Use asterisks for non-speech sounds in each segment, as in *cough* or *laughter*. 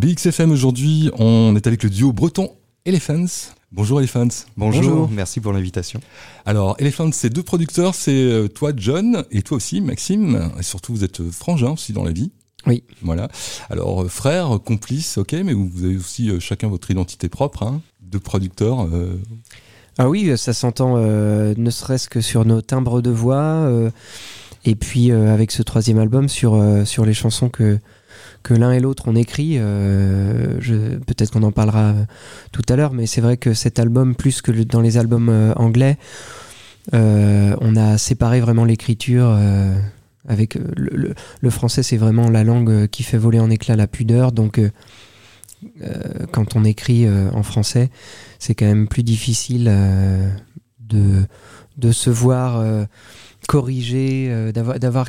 BXFM aujourd'hui, on est avec le duo breton Elephants. Bonjour Elephants. Bonjour, merci pour l'invitation. Alors Elephants, c'est deux producteurs, c'est euh, toi John et toi aussi Maxime, et surtout vous êtes frangins aussi dans la vie. Oui. Voilà. Alors euh, frères, complices, ok, mais vous avez aussi euh, chacun votre identité propre, hein, deux producteurs. Ah oui, ça s'entend ne serait-ce que sur nos timbres de voix, et puis avec ce troisième album sur, sur les chansons que que l'un et l'autre ont écrit. Euh, Peut-être qu'on en parlera tout à l'heure, mais c'est vrai que cet album, plus que dans les albums euh, anglais, euh, on a séparé vraiment l'écriture. Avec le, le, français, c'est vraiment la langue qui fait voler en éclat la pudeur. Donc, quand on écrit en français, c'est quand même plus difficile de, de se voir corriger, d'avoir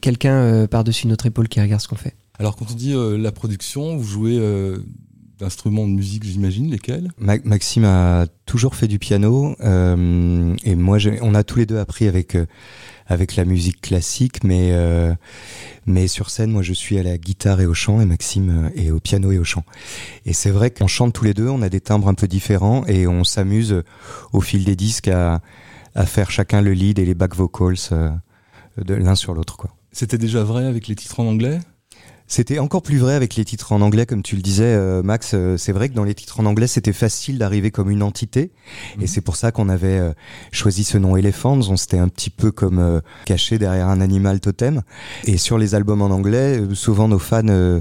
quelqu'un par-dessus notre épaule qui regarde ce qu'on fait. Alors quand on dit euh, la production, vous jouez euh, d'instruments de musique, j'imagine, lesquels? Maxime a toujours fait du piano euh, et moi, on a tous les deux appris avec avec la musique classique, mais mais sur scène, moi, je suis à la guitare et au chant et Maxime est au piano et au chant. Et c'est vrai qu'on chante tous les deux, on a des timbres un peu différents et on s'amuse au fil des disques à à faire chacun le lead et les back vocals de l'un sur l'autre, quoi. C'était déjà vrai avec les titres en anglais? C'était encore plus vrai avec les titres en anglais, comme tu le disais, euh, Max. Euh, c'est vrai que dans les titres en anglais, c'était facile d'arriver comme une entité, et mhm. c'est pour ça qu'on avait euh, choisi ce nom Elephants. On s'était un petit peu comme caché derrière un animal totem. Et sur les albums en anglais, souvent nos fans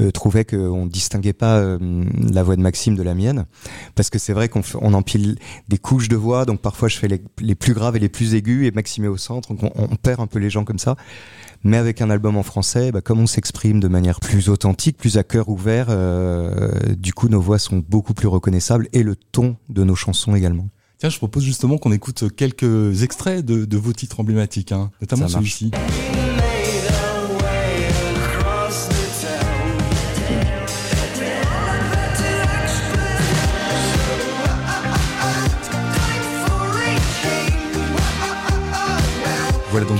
euh, trouvaient qu'on distinguait pas la voix de Maxime de la mienne, parce que c'est vrai qu'on on empile des couches de voix, donc parfois je fais les, les, plus graves et les plus aigus, et Maxime est au centre, donc on, on perd un peu les gens comme ça. Mais avec un album en français, bah, comme on s'exprime de manière plus authentique, plus à cœur ouvert, euh, du coup nos voix sont beaucoup plus reconnaissables et le ton de nos chansons également. Tiens, je propose justement qu'on écoute quelques extraits de, de vos titres emblématiques, hein, notamment celui-ci. Voilà donc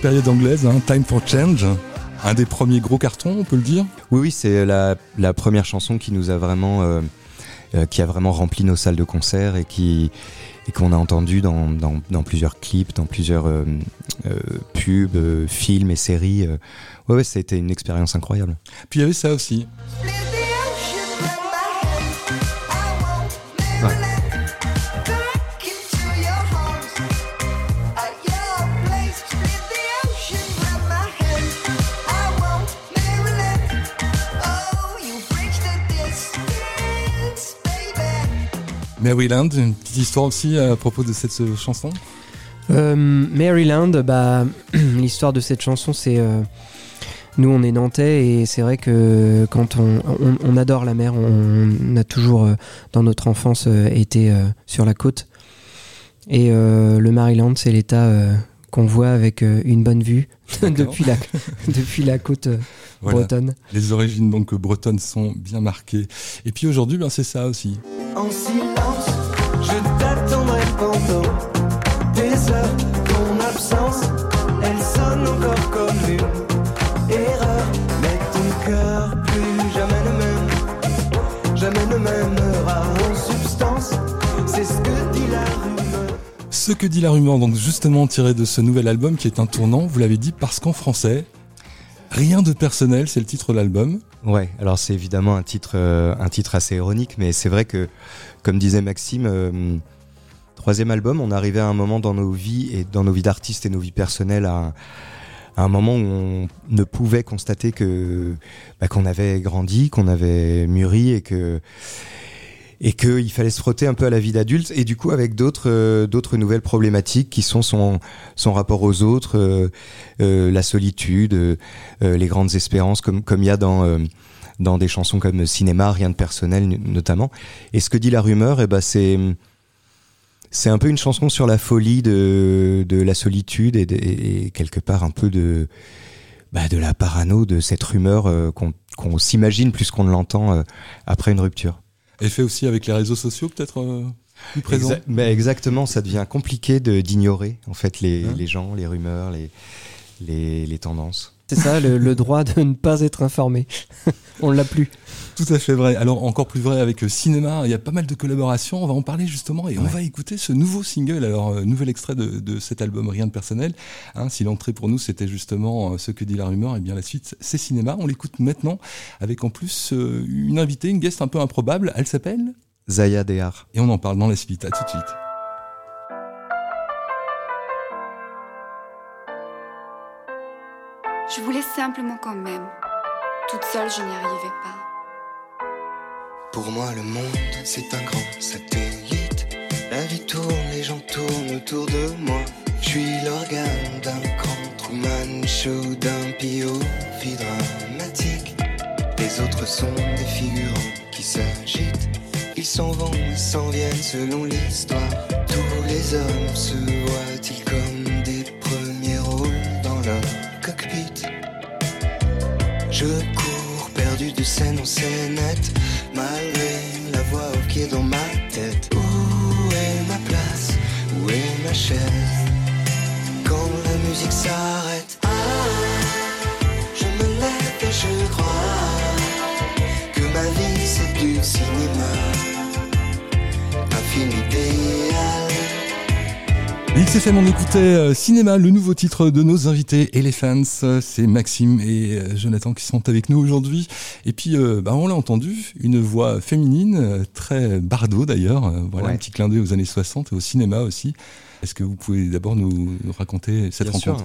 période anglaise, hein, Time for Change. Un des premiers gros cartons, on peut le dire? Oui, oui, c'est la, première chanson qui nous a vraiment, euh, euh, qui a vraiment rempli nos salles de concert et qui et qu'on a entendu dans, dans, plusieurs clips, dans plusieurs euh, pubs, films et séries. ouais, ouais, ça a été une expérience incroyable. Puis il y avait ça aussi. Maryland, une petite histoire aussi à propos de cette euh, chanson? Euh, Maryland, bah, *clears throat* l'histoire de cette chanson, c'est. Euh, nous, on est nantais et c'est vrai que quand on, adore la mer, on, a toujours, dans notre enfance, été sur la côte. Et le Maryland, c'est l'état qu'on voit avec une bonne vue *laughs* depuis, la, *laughs* depuis la côte bretonne. Les origines donc bretonnes sont bien marquées. Et puis aujourd'hui, ben, c'est ça aussi. En silence, Ce que dit la rumeur, donc justement tiré de ce nouvel album qui est un tournant, vous l'avez dit, parce qu'en français, Rien de personnel, c'est le titre de l'album. Ouais, alors c'est évidemment un titre, euh, un titre assez ironique, mais c'est vrai que, comme disait Maxime, euh, troisième album, on arrivait à un moment dans nos vies et dans nos vies d'artistes et nos vies personnelles à, un moment où on ne pouvait constater que bah, qu'on avait grandi, qu'on avait mûri et que et qu'il fallait se frotter un peu à la vie d'adulte et du coup avec d'autres euh, d'autres nouvelles problématiques qui sont son son rapport aux autres, euh, euh, la solitude, les grandes espérances comme comme il y a dans dans des chansons comme Cinéma, rien de personnel notamment. Et ce que dit la rumeur, eh ben c'est c'est un peu une chanson sur la folie de de la solitude et, et quelque part un peu de bah, de la parano de cette rumeur qu'on qu'on s'imagine plus qu'on ne l'entend après une rupture. Et fait aussi avec les réseaux sociaux, peut-être euh, plus présent? mais exactement, ça devient compliqué d'ignorer en fait les, hein? les, gens, les rumeurs, les, les, les tendances. C'est ça, le, droit de ne pas être informé. *laughs* On l'a plus. Tout à fait vrai. Alors encore plus vrai avec euh, cinéma, il y a pas mal de collaborations. On va en parler justement et on va écouter ce nouveau single. Alors euh, nouvel extrait de, cet album Rien de personnel. Hein, si l'entrée pour nous c'était justement euh, ce que dit la rumeur, et eh bien la suite c'est cinéma. On l'écoute maintenant avec en plus une invitée, une guest un peu improbable. Elle s'appelle Zaya Dehar. Et on en parle dans la suite. À tout de suite. Je voulais simplement quand même. Toute seule, je n'y arrivais pas. Pour moi, le monde, c'est un grand satellite. La vie tourne, les gens tournent autour de moi. Je suis l'organe d'un grand Truman Show, d'un POV dramatique. Les autres sont des figurants qui s'agitent. Ils s'en vont et s'en viennent selon l'histoire. Tous les hommes se voient-ils Je cours perdu de scène en scénette, malgré la voix qui est dans ma tête. Où est ma place? Où est ma chaise? Quand la musique s'arrête, XFM, on écoutait euh, Cinéma, le nouveau titre de nos invités Elephants. C'est Maxime et euh, Jonathan qui sont avec nous aujourd'hui. Et puis, euh, bah, on l'a entendu, une voix féminine, très bardo d'ailleurs. Voilà un petit clin d'œil aux années 60 et au cinéma aussi. Est-ce que vous pouvez d'abord nous, raconter cette rencontre?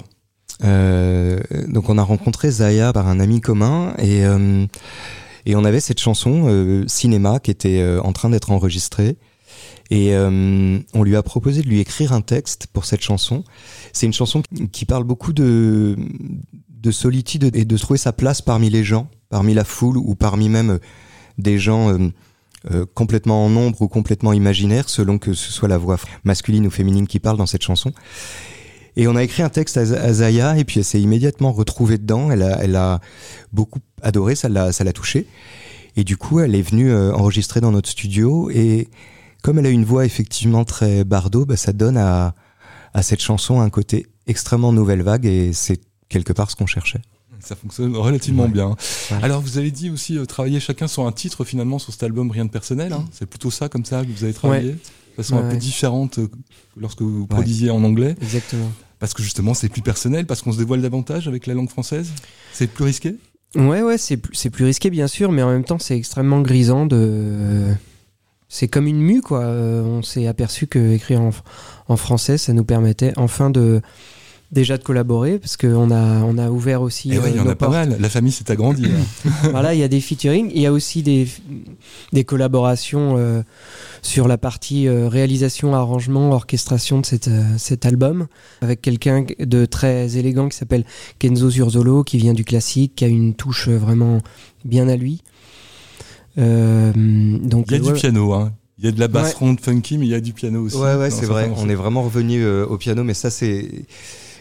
Donc, on a rencontré Zaya par un ami commun et, et on avait cette chanson Cinéma qui était en train d'être enregistrée. Et euh, on lui a proposé de lui écrire un texte pour cette chanson. C'est une chanson qui parle beaucoup de, de solitude et de trouver sa place parmi les gens, parmi la foule ou parmi même des gens euh, euh, complètement en nombre ou complètement imaginaires, selon que ce soit la voix masculine ou féminine qui parle dans cette chanson. Et on a écrit un texte à, Zaya et puis elle s'est immédiatement retrouvée dedans. Elle a, elle a beaucoup adoré, ça l'a, ça l'a touchée. Et du coup, elle est venue enregistrer dans notre studio et comme elle a une voix effectivement très bardo, bah, ça donne à, à cette chanson un côté extrêmement nouvelle vague et c'est quelque part ce qu'on cherchait. Ça fonctionne relativement bien. Alors vous avez dit aussi euh, travailler chacun sur un titre finalement sur cet album Rien de personnel. Hein. C'est plutôt ça comme ça que vous avez travaillé? De façon un peu différente euh, lorsque vous produisiez en anglais. Exactement. Parce que justement c'est plus personnel, parce qu'on se dévoile davantage avec la langue française? C'est plus risqué? Ouais ouais c'est plus, plus risqué bien sûr, mais en même temps c'est extrêmement grisant de c'est comme une mue, quoi. Euh, on s'est aperçu que écrire en, français, ça nous permettait enfin de déjà de collaborer parce qu'on a on a ouvert aussi. Et eh il y en a pas mal. La famille s'est agrandie. *laughs* voilà, il y a des featuring, il y a aussi des des collaborations euh, sur la partie euh, réalisation, arrangement, orchestration de cette, cet album avec quelqu'un de très élégant qui s'appelle Kenzo Zurzolo qui vient du classique, qui a une touche vraiment bien à lui. Euh, donc, il y a du piano, hein. Il y a de la basse ronde funky, mais il y a du piano aussi. Ouais, ouais, c'est vrai. On est vraiment revenu euh, au piano, mais ça, c'est.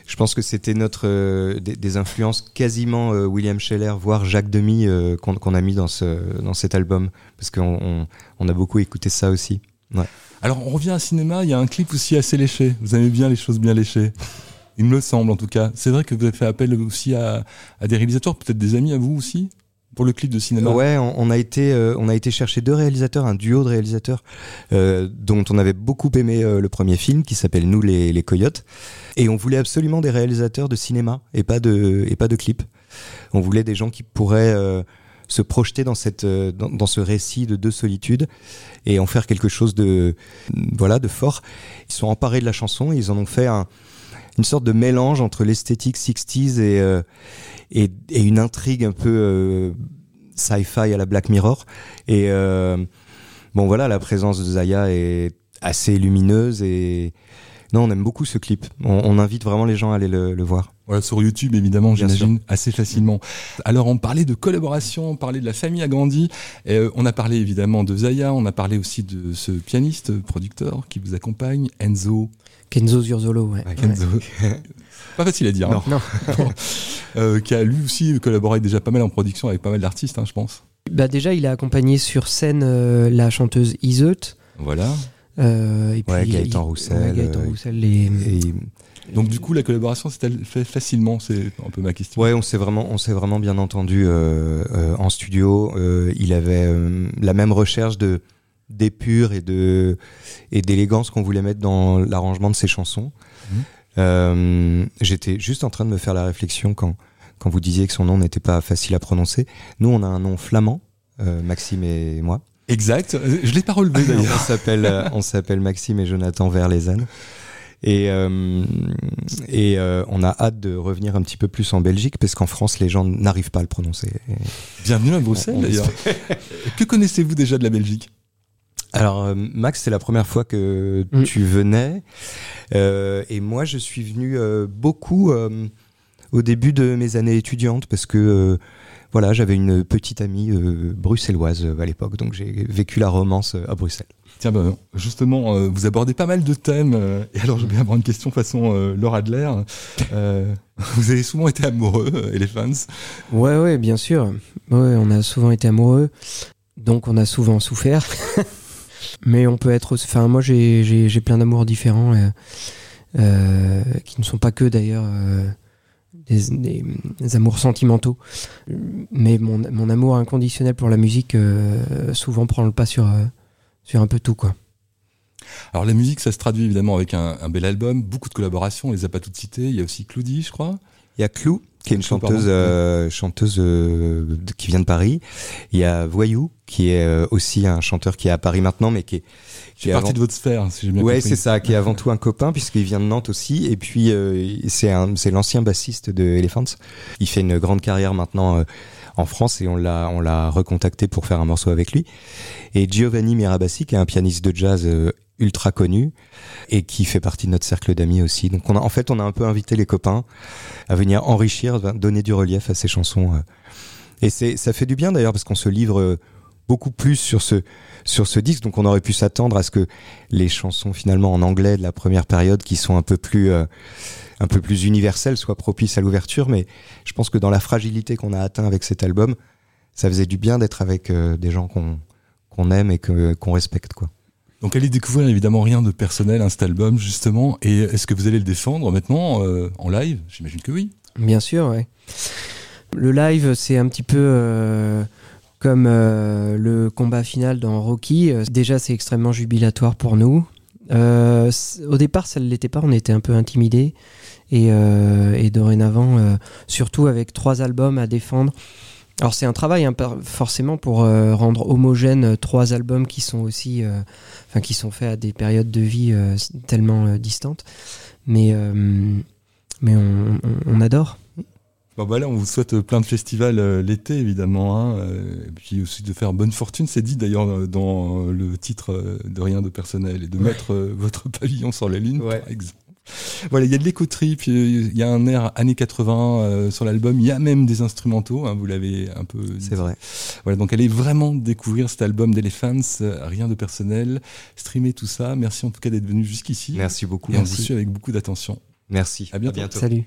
Je pense que c'était notre euh, des, influences quasiment William Scheller, voire Jacques Demy qu'on a mis dans ce dans cet album, parce qu'on on, a beaucoup écouté ça aussi. Ouais. Alors on revient à cinéma. Il y a un clip aussi assez léché. Vous aimez bien les choses bien léchées. Il me semble en tout cas. C'est vrai que vous avez fait appel aussi à, à des réalisateurs, peut-être des amis à vous aussi? Pour le clip de cinéma Ouais, on, a été euh, on a été chercher deux réalisateurs, un duo de réalisateurs euh, dont on avait beaucoup aimé euh, le premier film qui s'appelle Nous les, les coyotes et on voulait absolument des réalisateurs de cinéma et pas de et pas de clips. On voulait des gens qui pourraient se projeter dans cette dans, ce récit de deux solitudes et en faire quelque chose de voilà de fort. Ils sont emparés de la chanson, ils en ont fait un une sorte de mélange entre l'esthétique 60s et, euh, et, et, une intrigue un peu euh, sci-fi à la Black Mirror. Et euh, bon, voilà, la présence de Zaya est assez lumineuse et non, on aime beaucoup ce clip. On, invite vraiment les gens à aller le, le voir. Voilà, sur YouTube, évidemment, j'imagine, assez facilement. Alors, on parlait de collaboration, on parlait de la famille agrandie. Euh, on a parlé évidemment de Zaya, on a parlé aussi de ce pianiste, producteur qui vous accompagne, Enzo Kenzo Zurzolo, ouais. Kenzo. *laughs* pas facile à dire. Non. *laughs* Hein. euh, qui a lui aussi collaboré déjà pas mal en production avec pas mal d'artistes, hein, je pense. Bah déjà, il a accompagné sur scène euh, la chanteuse Iseut. Voilà. Et puis, Gaëtan Roussel. Gaëtan Roussel les... Donc du coup, la collaboration s'est fait facilement C'est un peu ma question. Ouais, on s'est vraiment, on s'est vraiment bien entendu euh, euh, en studio. Euh, il avait la même recherche de d'épure et de et d'élégance qu'on voulait mettre dans l'arrangement de ses chansons. Mmh. J'étais juste en train de me faire la réflexion quand quand vous disiez que son nom n'était pas facile à prononcer. Nous, on a un nom flamand, Maxime et moi. Exact. Je l'ai pas relevé d'ailleurs. on s'appelle on s'appelle Maxime et Jonathan Verlezen. Et, euh, et euh, on a hâte de revenir un petit peu plus en Belgique parce qu'en France, les gens n'arrivent pas à le prononcer. Bienvenue à Bruxelles d'ailleurs. *laughs* que connaissez-vous déjà de la Belgique? Alors euh, Max, c'est la première fois que mm. tu venais euh, et moi je suis venu euh, beaucoup au début de mes années étudiantes parce que voilà j'avais une petite amie bruxelloise à l'époque donc j'ai vécu la romance à Bruxelles. Tiens, ben, justement, euh, vous abordez pas mal de thèmes. Euh, et alors, je vais avoir une question façon euh, Laura Adler. *laughs* vous avez souvent été amoureux, Elephants Ouais, ouais, bien sûr. Ouais, on a souvent été amoureux. Donc, on a souvent souffert. *laughs* Mais on peut être. Enfin, moi, j'ai plein d'amours différents qui ne sont pas que d'ailleurs. Des, amours sentimentaux. Mais mon, mon, amour inconditionnel pour la musique souvent prend le pas sur, sur un peu tout quoi. Alors la musique, ça se traduit évidemment avec un, bel album, beaucoup de collaborations, on les a pas toutes citées. Il y a aussi Cloudi, je crois. Il y a Clou, qui est une chanteuse, euh, chanteuse euh, qui vient de Paris. Il y a Voyou, qui est euh, aussi un chanteur qui est à Paris maintenant, mais qui est qui est partie de votre sphère, si j'ai bien ouais, c'est ça, qui est avant tout un copain puisqu'il vient de Nantes aussi, et puis c'est c'est l'ancien bassiste de Elephants. Il fait une grande carrière maintenant en France et on l'a on l'a recontacté pour faire un morceau avec lui. Et Giovanni Mirabassi qui est un pianiste de jazz euh, ultra connu et qui fait partie de notre cercle d'amis aussi. Donc en fait on a un peu invité les copains à venir enrichir, donner du relief à ces chansons. Euh. Et ça fait du bien d'ailleurs parce qu'on se livre euh, beaucoup plus sur ce sur ce disque. Donc on aurait pu s'attendre à ce que les chansons finalement en anglais de la première période qui sont un peu plus un peu plus universel soit propice à l'ouverture, mais je pense que dans la fragilité qu'on a atteint avec cet album, ça faisait du bien d'être avec euh, des gens qu'on aime et qu'on respecte. Donc allez découvrir évidemment rien de personnel à cet album justement et est-ce que vous allez le défendre maintenant euh, en live? J'imagine que oui. Bien sûr, oui. Le live c'est un petit peu euh, comme le combat final dans Rocky. Déjà c'est extrêmement jubilatoire pour nous. au départ ça ne l'était pas, on était un peu intimidés. Euh, et, dorénavant, euh, surtout avec trois albums à défendre. Alors c'est un travail hein, forcément pour euh, rendre homogène trois albums qui sont aussi, enfin qui sont faits à des périodes de vie tellement distantes, mais mais on, adore. Bon voilà, on vous souhaite plein de festivals l'été évidemment, hein, et puis aussi de faire bonne fortune. C'est dit d'ailleurs dans le titre de Rien de personnel et de mettre votre *laughs* pavillon sur la lune, par exemple. Voilà, il y a de l'éco-trip, il y a un air années 80 euh, sur l'album, il y a même des instrumentaux, hein, vous l'avez un peu. C'est vrai. Voilà, donc allez vraiment découvrir cet album d'Elephants, euh, rien de personnel, streamer tout ça. Merci en tout cas d'être venu jusqu'ici. Merci beaucoup. Et on vous suit avec beaucoup d'attention. Merci. À bientôt. Salut.